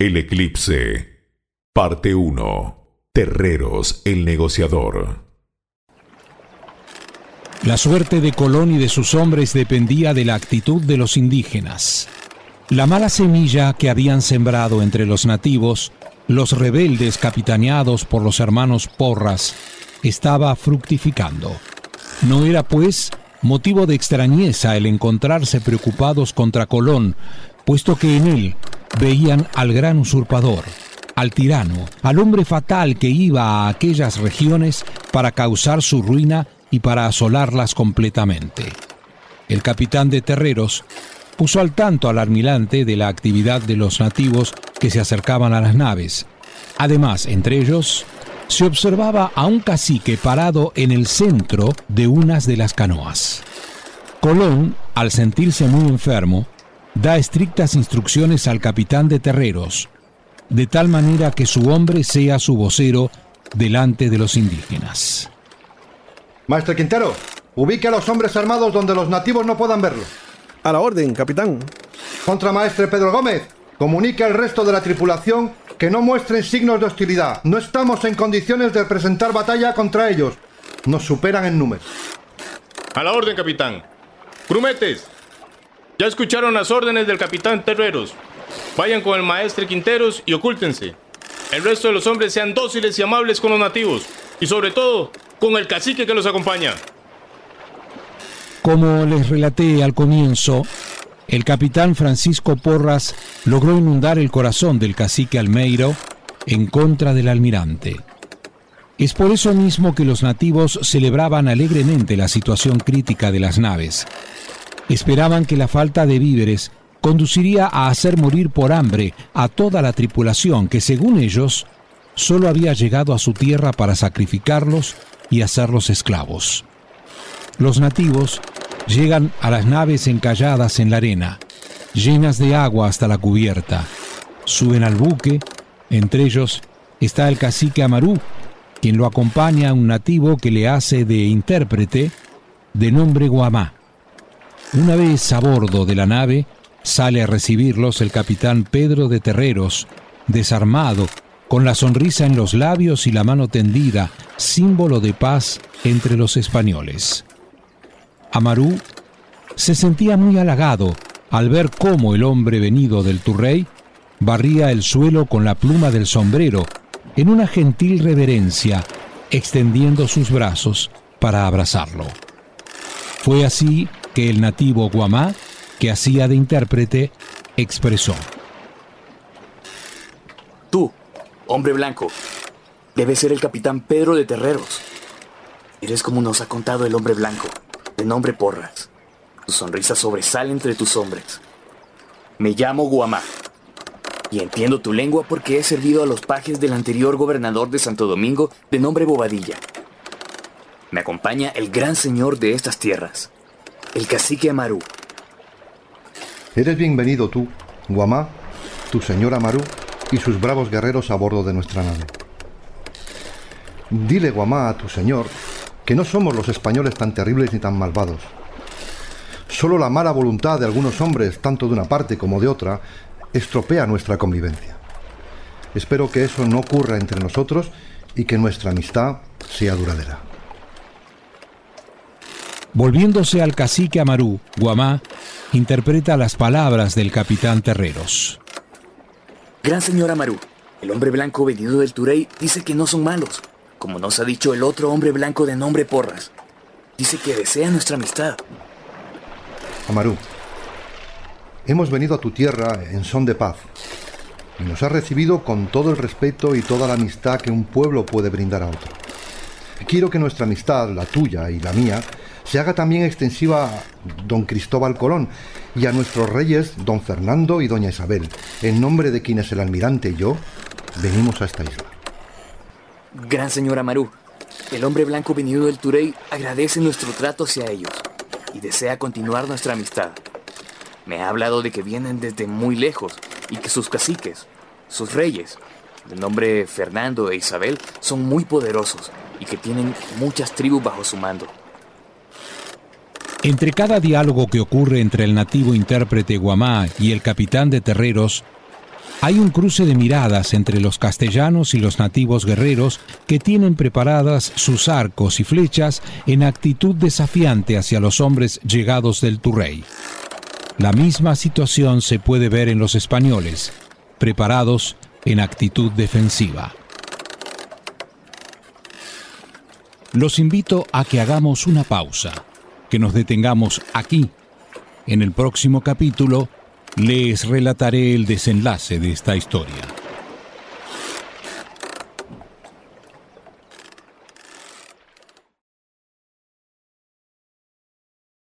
El eclipse. Parte 1. Terreros, el negociador. La suerte de Colón y de sus hombres dependía de la actitud de los indígenas. La mala semilla que habían sembrado entre los nativos, los rebeldes capitaneados por los hermanos Porras, estaba fructificando. No era, pues, motivo de extrañeza el encontrarse preocupados contra Colón, puesto que en él veían al gran usurpador, al tirano, al hombre fatal que iba a aquellas regiones para causar su ruina y para asolarlas completamente. El capitán de terreros puso al tanto al almirante de la actividad de los nativos que se acercaban a las naves. Además, entre ellos, se observaba a un cacique parado en el centro de unas de las canoas. Colón, al sentirse muy enfermo, da estrictas instrucciones al capitán de terreros, de tal manera que su hombre sea su vocero delante de los indígenas. Maestro Quintero, ubique a los hombres armados donde los nativos no puedan verlo. A la orden, capitán. Contramaestre Pedro Gómez, comunique al resto de la tripulación que no muestren signos de hostilidad. No estamos en condiciones de presentar batalla contra ellos. Nos superan en número. A la orden, capitán. Grumetes, ya escucharon las órdenes del capitán Terreros. Vayan con el maestre Quinteros y ocúltense. El resto de los hombres sean dóciles y amables con los nativos. Y sobre todo, con el cacique que los acompaña. Como les relaté al comienzo, el capitán Francisco Porras logró inundar el corazón del cacique Almeiro en contra del almirante. Es por eso mismo que los nativos celebraban alegremente la situación crítica de las naves. Esperaban que la falta de víveres conduciría a hacer morir por hambre a toda la tripulación que, según ellos, solo había llegado a su tierra para sacrificarlos y hacerlos esclavos. Los nativos llegan a las naves encalladas en la arena, llenas de agua hasta la cubierta. Suben al buque, entre ellos está el cacique Amarú, quien lo acompaña a un nativo que le hace de intérprete de nombre Guamá. Una vez a bordo de la nave, sale a recibirlos el capitán Pedro de Terreros, desarmado, con la sonrisa en los labios y la mano tendida, símbolo de paz entre los españoles. Amarú se sentía muy halagado al ver cómo el hombre venido del Turrey barría el suelo con la pluma del sombrero en una gentil reverencia, extendiendo sus brazos para abrazarlo. Fue así que el nativo Guamá, que hacía de intérprete, expresó. Tú, hombre blanco, debes ser el capitán Pedro de Terreros. Eres como nos ha contado el hombre blanco, de nombre Porras. Tu sonrisa sobresale entre tus hombres. Me llamo Guamá y entiendo tu lengua porque he servido a los pajes del anterior gobernador de Santo Domingo de nombre Bobadilla. Me acompaña el gran señor de estas tierras, el cacique Amaru. Eres bienvenido tú, Guamá, tu señor Amaru y sus bravos guerreros a bordo de nuestra nave. Dile, Guamá, a tu señor que no somos los españoles tan terribles ni tan malvados. Solo la mala voluntad de algunos hombres, tanto de una parte como de otra, estropea nuestra convivencia. Espero que eso no ocurra entre nosotros y que nuestra amistad sea duradera. Volviéndose al cacique Amarú, Guamá interpreta las palabras del capitán Terreros. Gran señor Amarú, el hombre blanco venido del Turey dice que no son malos, como nos ha dicho el otro hombre blanco de nombre Porras. Dice que desea nuestra amistad. Amarú, hemos venido a tu tierra en son de paz y nos has recibido con todo el respeto y toda la amistad que un pueblo puede brindar a otro. Quiero que nuestra amistad, la tuya y la mía, se haga también extensiva a don Cristóbal Colón y a nuestros reyes don Fernando y doña Isabel, en nombre de quienes el almirante y yo venimos a esta isla. Gran señor Amarú, el hombre blanco venido del Turey agradece nuestro trato hacia ellos y desea continuar nuestra amistad. Me ha hablado de que vienen desde muy lejos y que sus caciques, sus reyes, de nombre Fernando e Isabel, son muy poderosos y que tienen muchas tribus bajo su mando. Entre cada diálogo que ocurre entre el nativo intérprete Guamá y el capitán de terreros, Hay un cruce de miradas entre los castellanos y los nativos guerreros que tienen preparadas sus arcos y flechas en actitud desafiante hacia los hombres llegados del Turrey. La misma situación se puede ver en los españoles, preparados en actitud defensiva. Los invito a que hagamos una pausa, que nos detengamos aquí. En el próximo capítulo les relataré el desenlace de esta historia.